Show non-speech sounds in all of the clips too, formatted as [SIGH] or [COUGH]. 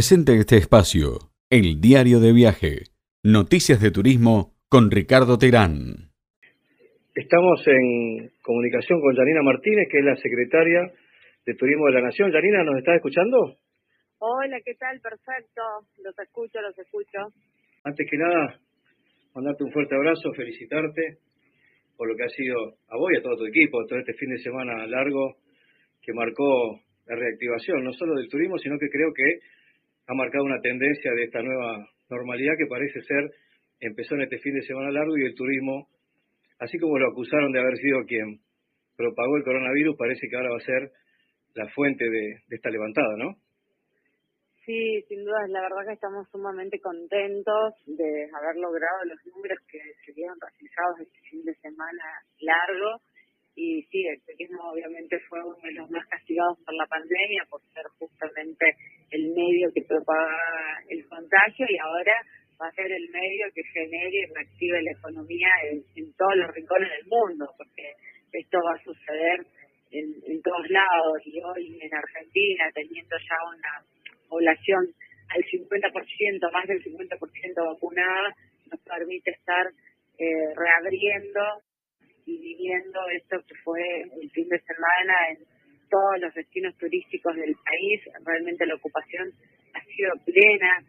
Presente este espacio, el diario de viaje, noticias de turismo con Ricardo Terán. Estamos en comunicación con Janina Martínez, que es la secretaria de Turismo de la Nación. Janina, ¿nos estás escuchando? Hola, ¿qué tal? Perfecto, los escucho, los escucho. Antes que nada, mandarte un fuerte abrazo, felicitarte por lo que ha sido a vos y a todo tu equipo, todo este fin de semana largo que marcó la reactivación, no solo del turismo, sino que creo que ha marcado una tendencia de esta nueva normalidad que parece ser, empezó en este fin de semana largo y el turismo, así como lo acusaron de haber sido quien propagó el coronavirus, parece que ahora va a ser la fuente de, esta levantada, ¿no? Sí, sin duda, la verdad que estamos sumamente contentos de haber logrado los números que se vieron realizados este fin de semana largo y sí, el turismo obviamente fue uno de los más castigados por la pandemia, por ser justamente el medio que propaga el contagio y ahora va a ser el medio que genere y reactive la economía en, todos los rincones del mundo, porque esto va a suceder en, en todos lados y hoy en Argentina, teniendo ya una población al 50%, más del 50% vacunada, nos permite estar eh, reabriendo y viviendo esto que fue el fin de semana en todos los destinos turísticos del país. Realmente la ocupación ha sido plena.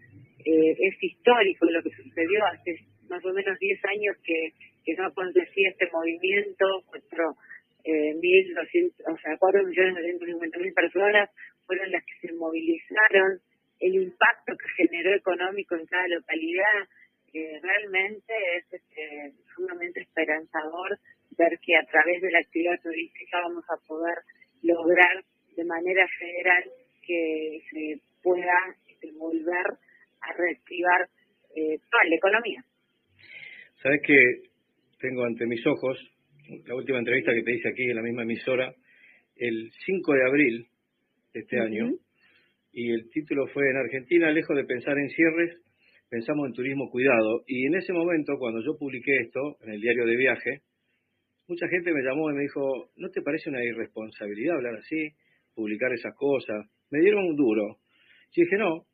Eh, es histórico lo que sucedió hace más o menos 10 años que, que no acontecía este movimiento. Nuestro, eh, mil o sea, 4 millones mil personas fueron las que se movilizaron. El impacto que generó económico en cada localidad eh, realmente es este, sumamente esperanzador ver que a través de la actividad turística vamos a poder lograr de manera federal que se pueda este, volver a reactivar eh, toda la economía. Sabes que tengo ante mis ojos la última entrevista que te hice aquí en la misma emisora, el 5 de abril de este año, y el título fue En Argentina, lejos de pensar en cierres, pensamos en turismo cuidado. Y en ese momento, cuando yo publiqué esto en el diario de viaje, mucha gente me llamó y me dijo, ¿no te parece una irresponsabilidad hablar así, publicar esas cosas? Me dieron un duro. Y dije, no,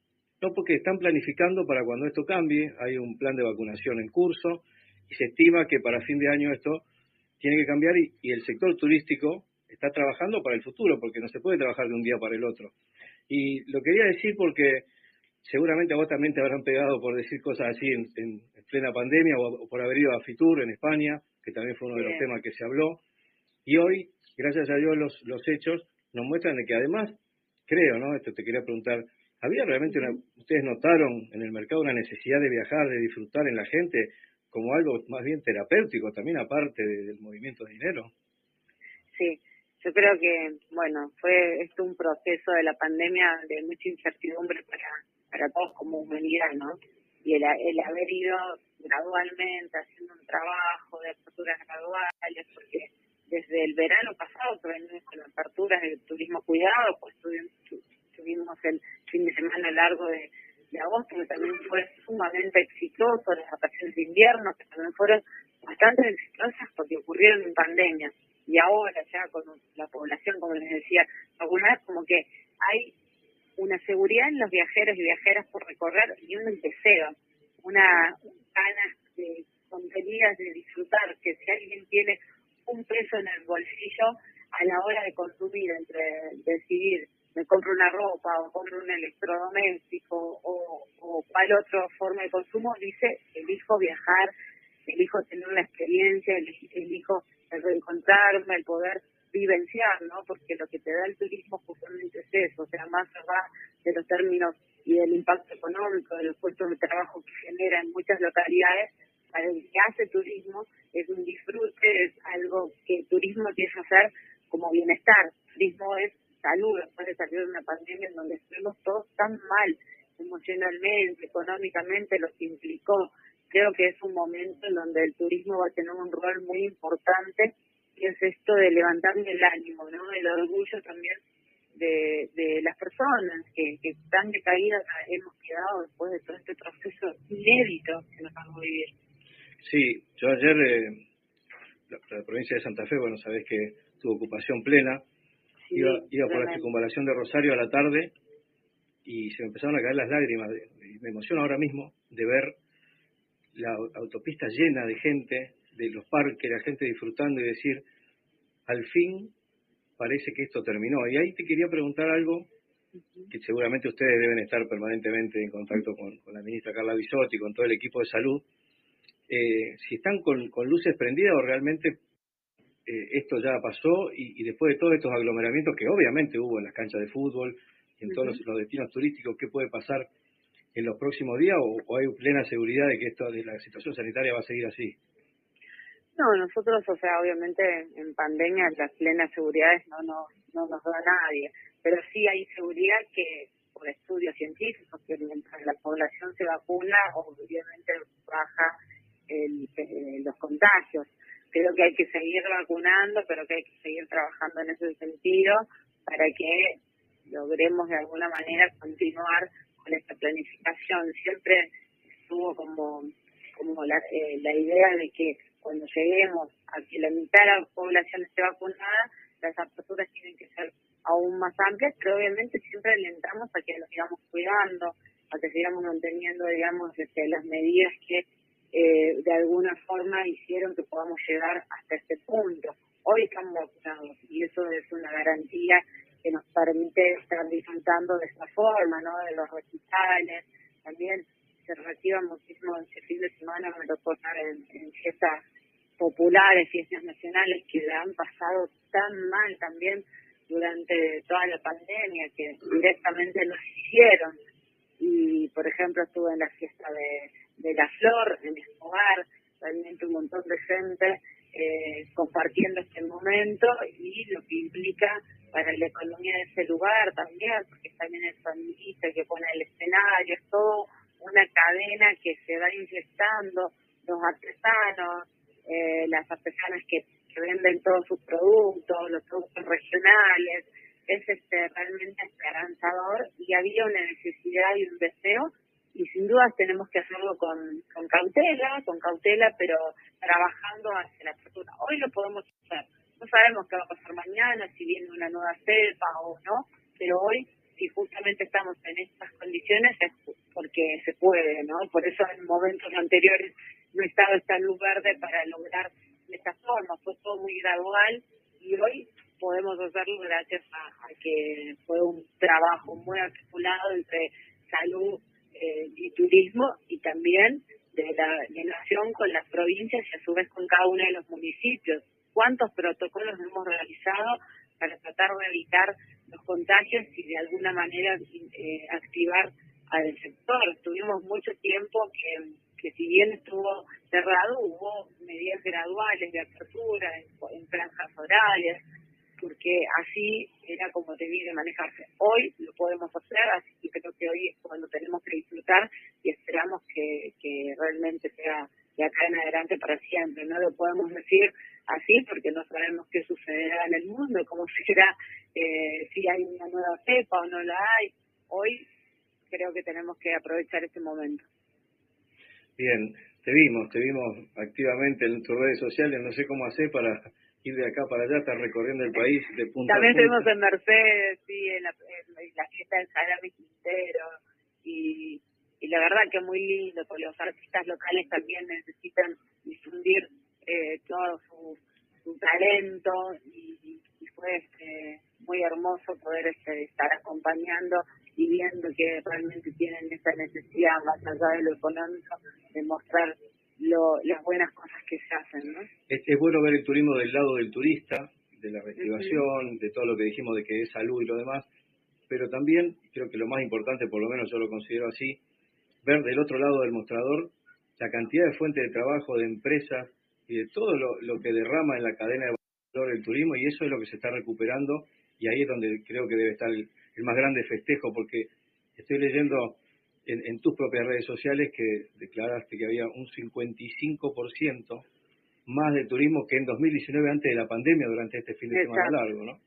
no porque están planificando para cuando esto cambie, hay un plan de vacunación en curso y se estima que para fin de año esto tiene que cambiar y, y el sector turístico está trabajando para el futuro, porque no se puede trabajar de un día para el otro. Y lo quería decir porque seguramente a vos también te habrán pegado por decir cosas así en, plena pandemia o, por haber ido a Fitur en España, que también fue uno de los temas que se habló. Y hoy, gracias a Dios, los, los hechos nos muestran de que además, creo, ¿no? Esto te quería preguntar, ¿había realmente una, ustedes notaron en el mercado una necesidad de viajar, de disfrutar en la gente como algo más bien terapéutico, también aparte del movimiento de dinero? Sí, yo creo que, bueno, fue esto un proceso de la pandemia de mucha incertidumbre para para todos como humanidad, ¿no? Y el, el haber ido gradualmente haciendo un trabajo de aperturas graduales, porque desde el verano pasado que venimos con aperturas de turismo cuidado, pues tuvimos, tuvimos el fin de semana largo de, agosto, que también fue sumamente exitoso, las vacaciones de invierno, que también fueron bastante exitosas porque ocurrieron en pandemia. Y ahora ya con la población, como les decía, vez como que hay una seguridad en los viajeros y viajeras por recorrer y un deseo, una ganas de contenidas de disfrutar, que si alguien tiene un peso en el bolsillo a la hora de consumir, entre decidir, me compro una ropa o compro un electrodoméstico o, o cuál otra forma de consumo, dice, elijo viajar, elijo tener una experiencia, elijo el reencontrarme, el poder vivenciar, ¿no? Porque lo que te da el turismo justamente es eso, o sea, más allá de los términos y del impacto económico, de los puestos de trabajo que genera en muchas localidades, para el que hace turismo es un disfrute, es algo que el turismo tiene que hacer como bienestar. Turismo es salud, después de salir de una pandemia en donde estuvimos todos tan mal emocionalmente, económicamente, lo que implicó. Creo que es un momento en donde el turismo va a tener un rol muy importante es esto de levantarme el ánimo, ¿no? El orgullo también de, de las personas que, que tan decaídas hemos quedado después de todo este proceso inédito que nos vamos a vivir. Sí, yo ayer, eh, la, provincia de Santa Fe, bueno, sabés que tuvo ocupación plena, iba, iba por la circunvalación de Rosario a la tarde y se me empezaron a caer las lágrimas. Me emociono ahora mismo de ver la autopista llena de gente, de los parques, la gente disfrutando y decir, al fin parece que esto terminó. Y ahí te quería preguntar algo que seguramente ustedes deben estar permanentemente en contacto con, la ministra Carla Bisotti, con todo el equipo de salud, eh, si están con, luces prendidas o realmente eh, esto ya pasó y, después de todos estos aglomeramientos que obviamente hubo en las canchas de fútbol y en todos los, destinos turísticos, ¿qué puede pasar en los próximos días o, hay plena seguridad de que esto de la situación sanitaria va a seguir así? No, nosotros, o sea, obviamente en pandemia las plenas seguridades no, no, no nos da nadie, pero sí hay seguridad que por estudios científicos, que mientras la población se vacuna, obviamente baja el, eh, los contagios. Creo que hay que seguir vacunando, pero que hay que seguir trabajando en ese sentido para que logremos de alguna manera continuar con esta planificación. Siempre estuvo como, como la, eh, la idea de que cuando lleguemos a que la mitad de la población esté vacunada, las aperturas tienen que ser aún más amplias, pero obviamente siempre alentamos a que nos sigamos cuidando, a que sigamos manteniendo, digamos, este, las medidas que eh, de alguna forma hicieron que podamos llegar hasta este punto. Hoy estamos vacunados y eso es una garantía que nos permite estar disfrutando de esta forma, ¿no? De los recitales, también se reactiva muchísimo este fin de semana, me tocó en, en fiestas populares, fiestas nacionales que le han pasado tan mal también durante toda la pandemia, que directamente lo hicieron. Y, por ejemplo, estuve en la fiesta de, de La Flor, en Escobar, realmente un montón de gente eh, compartiendo este momento y lo que implica para la economía de ese lugar también, porque también el sonidista que pone el escenario, es todo una cadena que se va infectando, los artesanos, eh, las artesanas que, venden todos sus productos, los productos regionales, es este realmente esperanzador y había una necesidad y un deseo y sin duda tenemos que hacerlo con, con cautela, con cautela, pero trabajando hacia la apertura. Hoy lo podemos hacer. No sabemos qué va a pasar mañana, si viene una nueva cepa o no, pero hoy, si justamente estamos en estas condiciones, es porque se puede, ¿no? Por eso en momentos anteriores no estaba esta luz verde para lograr de esta forma, fue todo muy gradual y hoy podemos hacerlo gracias a, que fue un trabajo muy articulado entre salud eh, y turismo y también de la relación con las provincias y a su vez con cada uno de los municipios. ¿Cuántos protocolos hemos realizado para tratar de evitar los contagios y de alguna manera eh, activar al sector? Tuvimos mucho tiempo que que si bien estuvo cerrado, hubo medidas graduales de apertura en, franjas horarias, porque así era como debía de manejarse. Hoy lo podemos hacer, así que creo que hoy es cuando tenemos que disfrutar y esperamos que, que realmente sea de acá en adelante para siempre. No lo podemos decir así porque no sabemos qué sucederá en el mundo, cómo [LAUGHS] será, eh, si hay una nueva cepa o no la hay. Hoy creo que tenemos que aprovechar este momento. Bien, te vimos, te vimos activamente en tus redes sociales, no sé cómo hacer para ir de acá para allá, estar recorriendo el país de punta También a estuvimos en Mercedes, sí, en la, fiesta del Salami Quintero, y, y la verdad que muy lindo, porque los artistas locales también necesitan difundir eh, todo su, su talento, y, fue este, muy hermoso poder este, estar acompañando y viendo que realmente tienen esa necesidad, más allá de lo económico, de mostrar lo, las buenas cosas que se hacen. ¿no? Es, bueno ver el turismo del lado del turista, de la reactivación, de todo lo que dijimos de que es salud y lo demás, pero también creo que lo más importante, por lo menos yo lo considero así, ver del otro lado del mostrador la cantidad de fuentes de trabajo, de empresas y de todo lo, lo que derrama en la cadena de valor el turismo y eso es lo que se está recuperando y ahí es donde creo que debe estar el, el más grande festejo, porque estoy leyendo en, tus propias redes sociales que declaraste que había un 55% más de turismo que en 2019 antes de la pandemia durante este fin de semana largo, ¿no?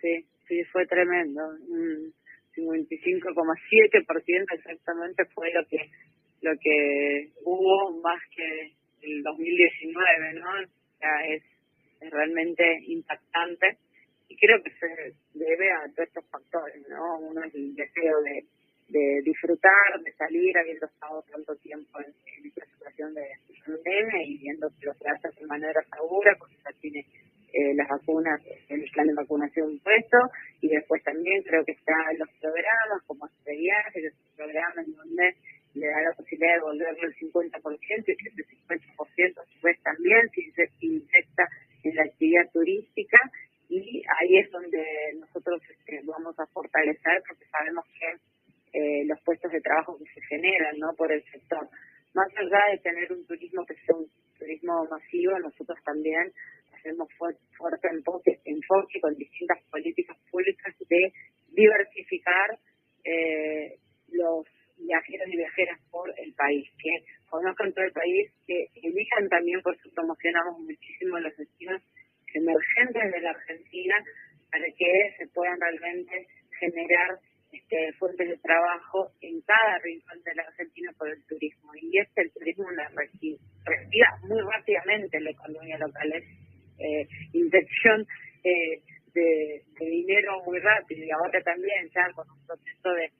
Sí, sí, fue tremendo. Un 55,7% exactamente fue lo que lo que hubo más que el 2019, ¿no? O sea, es, es realmente impactante y creo que se debe a todos estos factores, ¿no? Uno es el deseo de, de disfrutar, de salir, habiendo estado tanto tiempo en, esta situación de pandemia y viendo que lo se hace de manera segura, porque ya tiene eh, las vacunas, el plan de vacunación puesto, y después también creo que están los programas, como viaje, que es un programa en donde le da la posibilidad de volverlo el 50% y que ese 50% a su vez también se inyecta en la actividad turística y ahí es donde nosotros este, vamos a fortalecer porque sabemos que eh, los puestos de trabajo que se generan no por el sector. Más allá de tener un turismo que sea un turismo masivo, nosotros también hacemos fuerte enfoque, enfoque con distintas políticas públicas de diversificar eh, los viajeros y viajeras por el país, que conozcan todo el país, que elijan también, por eso promocionamos muchísimo los destinos emergentes de la Argentina para que se puedan realmente generar este, fuentes de trabajo en cada rincón de la Argentina por el turismo. Y es el turismo una respira muy rápidamente la economía local, es eh, inyección eh, de, dinero muy rápido. Y ahora también, ya con un proceso de,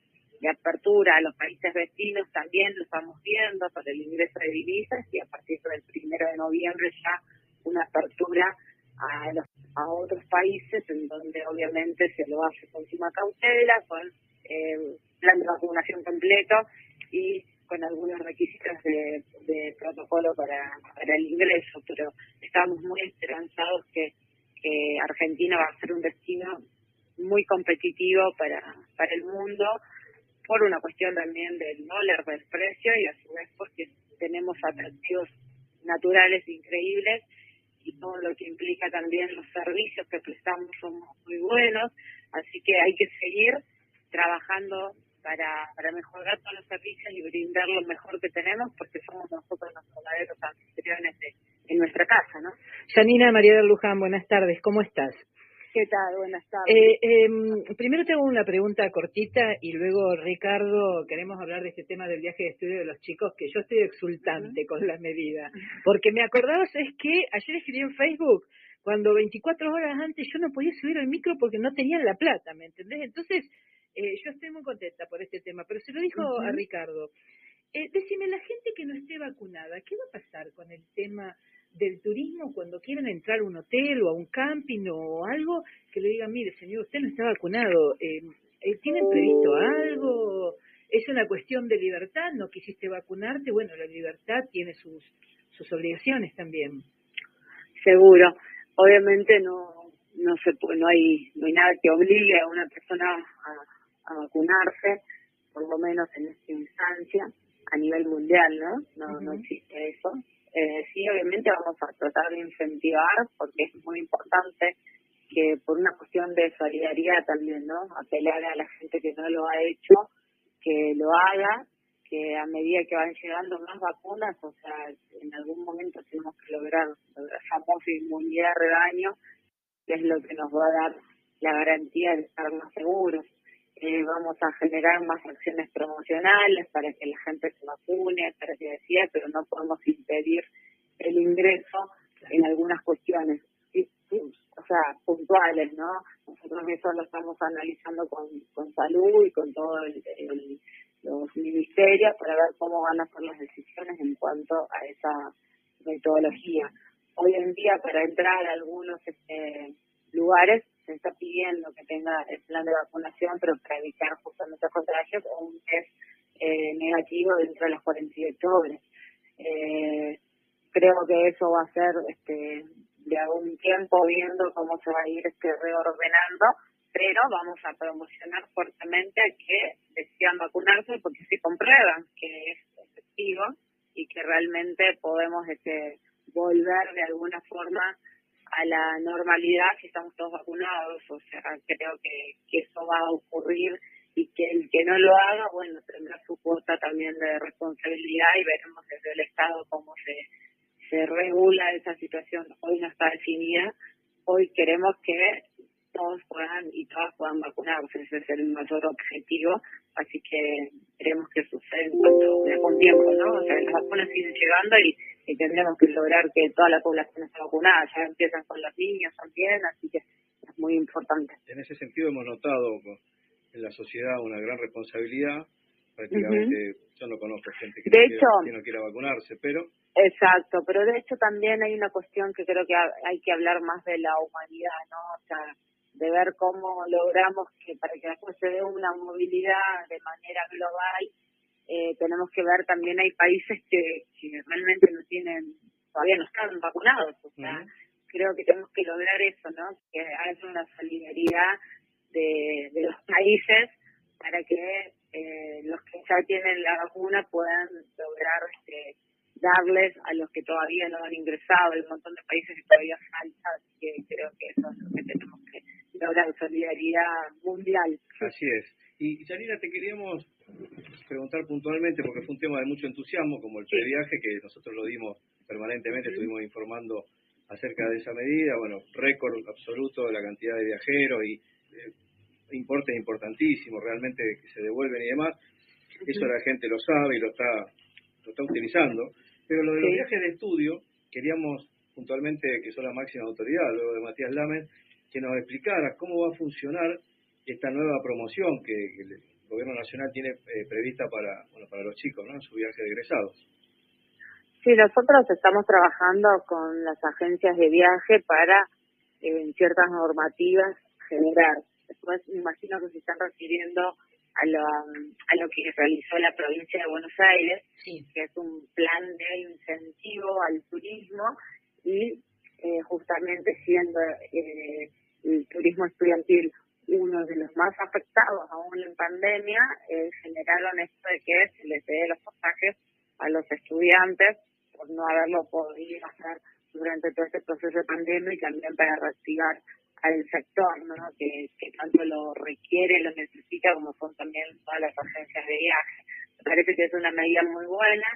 apertura a los países vecinos, también lo estamos viendo por el ingreso de divisas y a partir del primero de noviembre ya una apertura a, los, a otros países en donde obviamente se lo hace con suma cautela, con eh, plan de vacunación completo y con algunos requisitos de, protocolo para, el ingreso, pero estamos muy esperanzados que, Argentina va a ser un destino muy competitivo para, para el mundo por una cuestión también del dólar, del precio y a su vez porque tenemos atractivos naturales increíbles y todo lo que implica también los servicios que prestamos son muy buenos, así que hay que seguir trabajando para, para mejorar todos los servicios y brindar lo mejor que tenemos, porque somos nosotros los verdaderos anfitriones de, en nuestra casa, ¿no? Janina María de Luján, buenas tardes, ¿cómo estás? ¿Qué tal? Buenas tardes. Eh, eh, primero tengo una pregunta cortita y luego, Ricardo, queremos hablar de este tema del viaje de estudio de los chicos, que yo estoy exultante con la medida. Porque me acordabas, es que ayer escribí en Facebook, cuando 24 horas antes yo no podía subir al micro porque no tenían la plata, ¿me entendés? Entonces, eh, yo estoy muy contenta por este tema, pero se lo dijo a Ricardo. Eh, decime, la gente que no esté vacunada, ¿qué va a pasar con el tema del turismo cuando quieran entrar a un hotel o a un camping o algo? Que le digan, mire, señor, usted no está vacunado. Eh, eh, ¿Tienen previsto algo? ¿Es una cuestión de libertad? ¿No quisiste vacunarte? Bueno, la libertad tiene sus, sus obligaciones también. Seguro. Obviamente no no se no hay no hay nada que obligue a una persona a, a vacunarse, por lo menos en esta instancia, a nivel mundial, ¿no? No, no existe eso. Eh, sí, obviamente vamos a tratar de incentivar, porque es muy importante que por una cuestión de solidaridad también, ¿no? Apelar a la gente que no lo ha hecho, que lo haga, que a medida que van llegando más vacunas, o sea, en algún momento tenemos que lograr famosa inmunidad de rebaño, que es lo que nos va a dar la garantía de estar más seguros. Eh, vamos a generar más acciones promocionales para que la gente se vacune, para que decía, pero no podemos impedir el ingreso en algunas cuestiones, o sea, puntuales, ¿no? Nosotros eso lo estamos analizando con, con salud y con todos los ministerios para ver cómo van a ser las decisiones en cuanto a esa metodología. Hoy en día, para entrar a algunos este, lugares, se está pidiendo que tenga el plan de vacunación, pero para evitar justamente contagios o un test eh, negativo dentro de las 48 horas. Eh, creo que eso va a ser este, de algún tiempo viendo cómo se va a ir este reordenando, pero vamos a promocionar fuertemente que decidan vacunarse porque se comprueban que es efectivo y que realmente podemos este, volver de alguna forma a la normalidad si estamos todos vacunados. O sea, creo que, que eso va a ocurrir y que el que no lo haga, bueno, tendrá su cuota también de responsabilidad y veremos desde el Estado cómo se, se regula esa situación. Hoy no está definida, hoy queremos que todos puedan y todas puedan vacunarse, ese es el mayor objetivo, así que queremos que suceda en cuanto un tiempo, ¿no? O sea, las vacunas siguen llegando y y tendremos que lograr que toda la población esté vacunada. Ya empiezan con los niños también, así que es muy importante. En ese sentido hemos notado en la sociedad una gran responsabilidad prácticamente yo no conozco gente que, de no hecho, quiera, que no quiera vacunarse, pero... Exacto, pero de hecho también hay una cuestión que creo que hay que hablar más de la humanidad, ¿no? O sea, de ver cómo logramos que para que después se dé una movilidad de manera global, eh, tenemos que ver también hay países que, que realmente no tienen, todavía no están vacunados, o sea, creo que tenemos que lograr eso, ¿no? Que haya una solidaridad de, de los países para que eh, los que ya tienen la vacuna puedan lograr este, darles a los que todavía no han ingresado, hay un montón de países que todavía falta, que creo que eso es lo que tenemos que lograr, solidaridad mundial. Así es. Y Janina, te queríamos preguntar puntualmente, porque fue un tema de mucho entusiasmo, como el previaje, que nosotros lo dimos permanentemente, estuvimos informando acerca de esa medida, bueno, récord absoluto de la cantidad de viajeros y eh, importes importantísimos realmente que se devuelven y demás. Eso la gente lo sabe y lo está, lo está utilizando. Pero lo de los viajes de estudio, queríamos puntualmente, que son la máxima autoridad, luego de Matías Lamen, que nos explicara cómo va a funcionar esta nueva promoción que, el Gobierno Nacional tiene eh, prevista para, bueno, para los chicos, ¿no? En su viaje de egresados. Sí, nosotros estamos trabajando con las agencias de viaje para, en ciertas normativas, generar después me imagino que se están refiriendo a lo, a lo que realizó la provincia de Buenos Aires, que es un plan de incentivo al turismo y eh, justamente siendo eh, el turismo estudiantil uno de los más afectados aún en pandemia, eh, generaron esto de que se les dé los pasajes a los estudiantes por no haberlo podido hacer durante todo este proceso de pandemia y también para reactivar al sector, ¿no? Que, tanto lo requiere, lo necesita, como son también todas las agencias de viaje. Me parece que es una medida muy buena,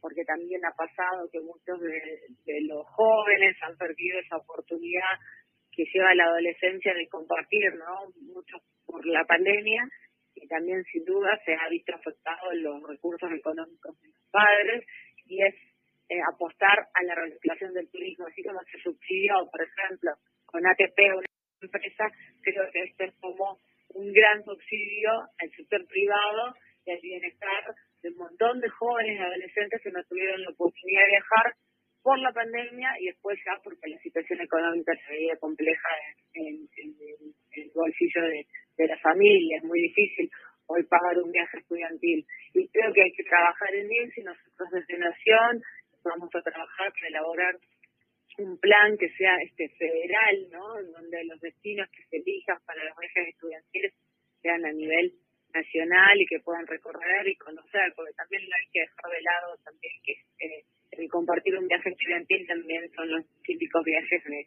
porque también ha pasado que muchos de, los jóvenes han perdido esa oportunidad que lleva la adolescencia de compartir, ¿no? Mucho por la pandemia y también sin duda se ha visto afectado los recursos económicos de los padres y es eh, apostar a la recuperación del turismo, así como se subsidió, por ejemplo, con ATP, una empresa, creo que esto es como un gran subsidio al sector privado y al bienestar de un montón de jóvenes y adolescentes que no tuvieron la oportunidad de viajar por la pandemia y después ya porque la situación económica se veía compleja en, el bolsillo de, de la familia, es muy difícil hoy pagar un viaje estudiantil. Y creo que hay que trabajar en eso y nosotros desde Nación vamos a trabajar para elaborar un plan que sea este federal, ¿no? Donde los destinos que se elijan para los viajes estudiantiles sean a nivel nacional y que puedan recorrer y conocer, porque también hay que dejar de lado también que eh, el compartir un viaje estudiantil también son los típicos viajes de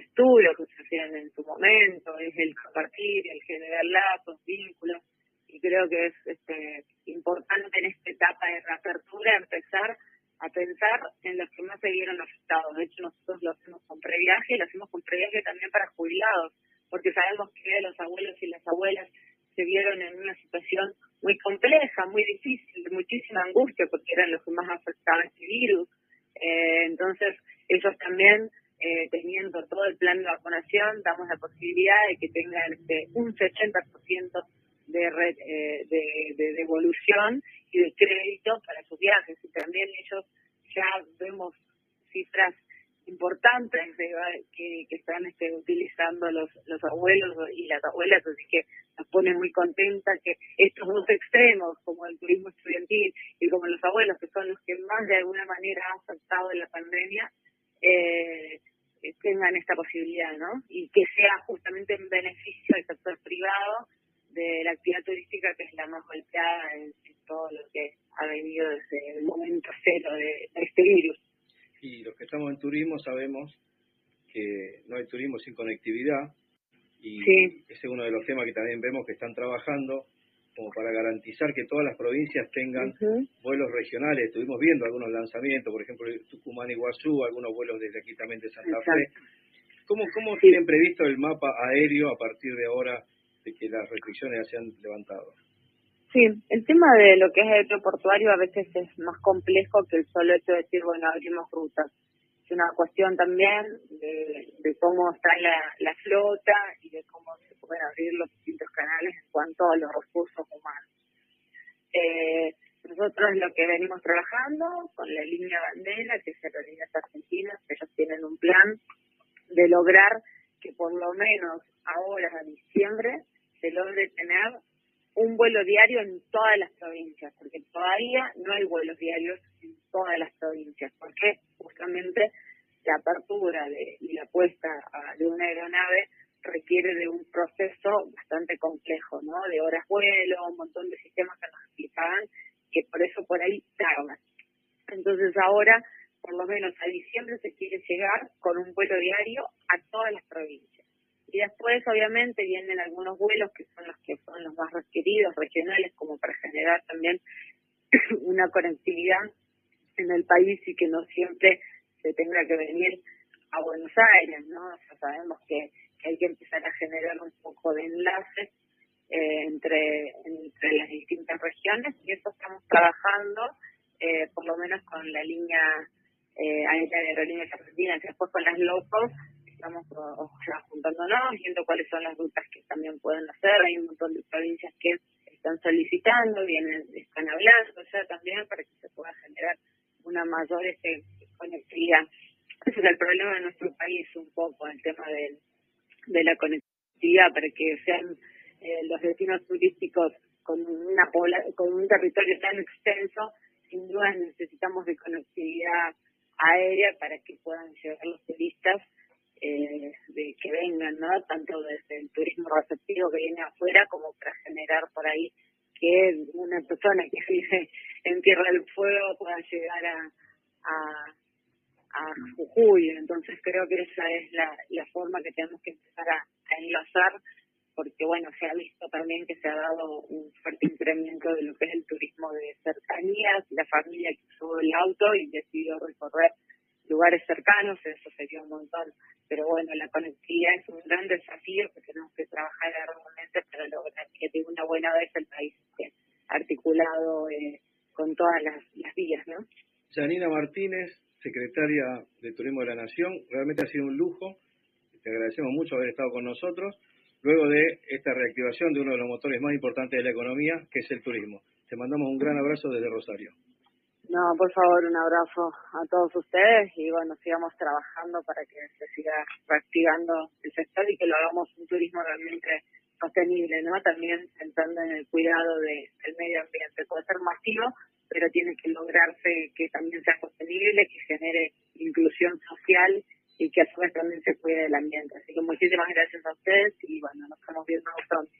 estudio que se hacían en su momento, es el compartir, el generar lazos, vínculos, y creo que es este, importante en esta etapa de reapertura empezar a pensar en los que más se vieron afectados. De hecho, nosotros lo hacemos con previaje y lo hacemos con previaje también para jubilados, porque sabemos que los abuelos y las abuelas se vieron en una situación muy compleja, muy difícil, de muchísima angustia, porque eran los que más afectaba este virus. Eh, entonces, ellos también, eh, teniendo todo el plan de vacunación, damos la posibilidad de que tengan este, un 60% de, eh, de, de devolución y de crédito para sus viajes. Y también ellos ya vemos cifras importantes de, que, están este, utilizando los, los abuelos y las abuelas, así que nos pone muy contenta que estos dos extremos, como el turismo estudiantil y como los abuelos, que son los que más de alguna manera han afectado en la pandemia, eh, tengan esta posibilidad, ¿no? Y que sea justamente en beneficio del sector privado de la actividad turística, que es la más golpeada en, todo lo que ha venido desde el momento cero de, este virus. Y los que estamos en turismo sabemos que no hay turismo sin conectividad y ese es uno de los temas que también vemos que están trabajando como para garantizar que todas las provincias tengan vuelos regionales. Estuvimos viendo algunos lanzamientos, por ejemplo, Tucumán y Guazú, algunos vuelos desde aquí también de Santa Fe. ¿Cómo, cómo tienen previsto el mapa aéreo a partir de ahora de que las restricciones se han levantado. Sí, el tema de lo que es aeroportuario a veces es más complejo que el solo hecho de decir, bueno, abrimos rutas. Es una cuestión también de, cómo está la, flota y de cómo se pueden abrir los distintos canales en cuanto a los recursos humanos. Eh, nosotros lo que venimos trabajando con la línea bandera, que es Aerolíneas Argentinas, ellos tienen un plan de lograr que por lo menos ahora, a diciembre, se logre tener un vuelo diario en todas las provincias, porque todavía no hay vuelos diarios en todas las provincias, porque justamente la apertura de, y la puesta de una aeronave requiere de un proceso bastante complejo, ¿no? De horas vuelo, un montón de sistemas que nos explicaban, que por eso por ahí tardan. Entonces ahora, por lo menos a diciembre, se quiere llegar con un vuelo diario a todas las provincias. Y después, obviamente, vienen algunos vuelos que son los que son los más requeridos, regionales, como para generar también [CLEARS THROAT] una conectividad en el país y que no siempre se tenga que venir a Buenos Aires, ¿no? Ya sabemos que hay que empezar a generar un poco de enlaces eh, entre, entre las distintas regiones y eso estamos trabajando eh, por lo menos con la línea eh, aérea de aerolíneas argentinas después con las locos estamos juntándonos, viendo cuáles son las rutas que también pueden hacer. Hay un montón de provincias que están solicitando, vienen, están hablando ya también para que se pueda generar una mayor este, conectividad. Ese es el problema de nuestro país un poco, el tema del de la conectividad para que sean eh, los destinos turísticos con una con un territorio tan extenso, sin duda necesitamos de conectividad aérea para que puedan llegar los turistas de que vengan, ¿no? Tanto desde el turismo receptivo que viene afuera como para generar por ahí que una persona que vive en Tierra del Fuego pueda llegar a, a a Jujuy. Entonces creo que esa es la, la forma que tenemos que empezar a, enlazar, porque bueno, se ha visto también que se ha dado un fuerte incremento de lo que es el turismo de cercanías, la familia que usó el auto y decidió recorrer lugares cercanos, eso sería un montón. Pero bueno, la conectividad es un gran desafío que tenemos que trabajar arduamente para lograr que de una buena vez el país esté articulado eh, con todas las, las vías, ¿no? Janina Martínez, secretaria de Turismo de la Nación. Realmente ha sido un lujo. Te agradecemos mucho haber estado con nosotros luego de esta reactivación de uno de los motores más importantes de la economía, que es el turismo. Te mandamos un gran abrazo desde Rosario. No, por favor, un abrazo a todos ustedes y bueno, sigamos trabajando para que se siga reactivando el sector y que lo hagamos un turismo realmente sostenible, ¿no? También pensando en el cuidado del medio ambiente. Puede ser masivo, pero tiene que lograrse que también sea sostenible, que genere inclusión social y que a su vez también se cuide del ambiente. Así que muchísimas gracias a ustedes y bueno, nos estamos viendo pronto.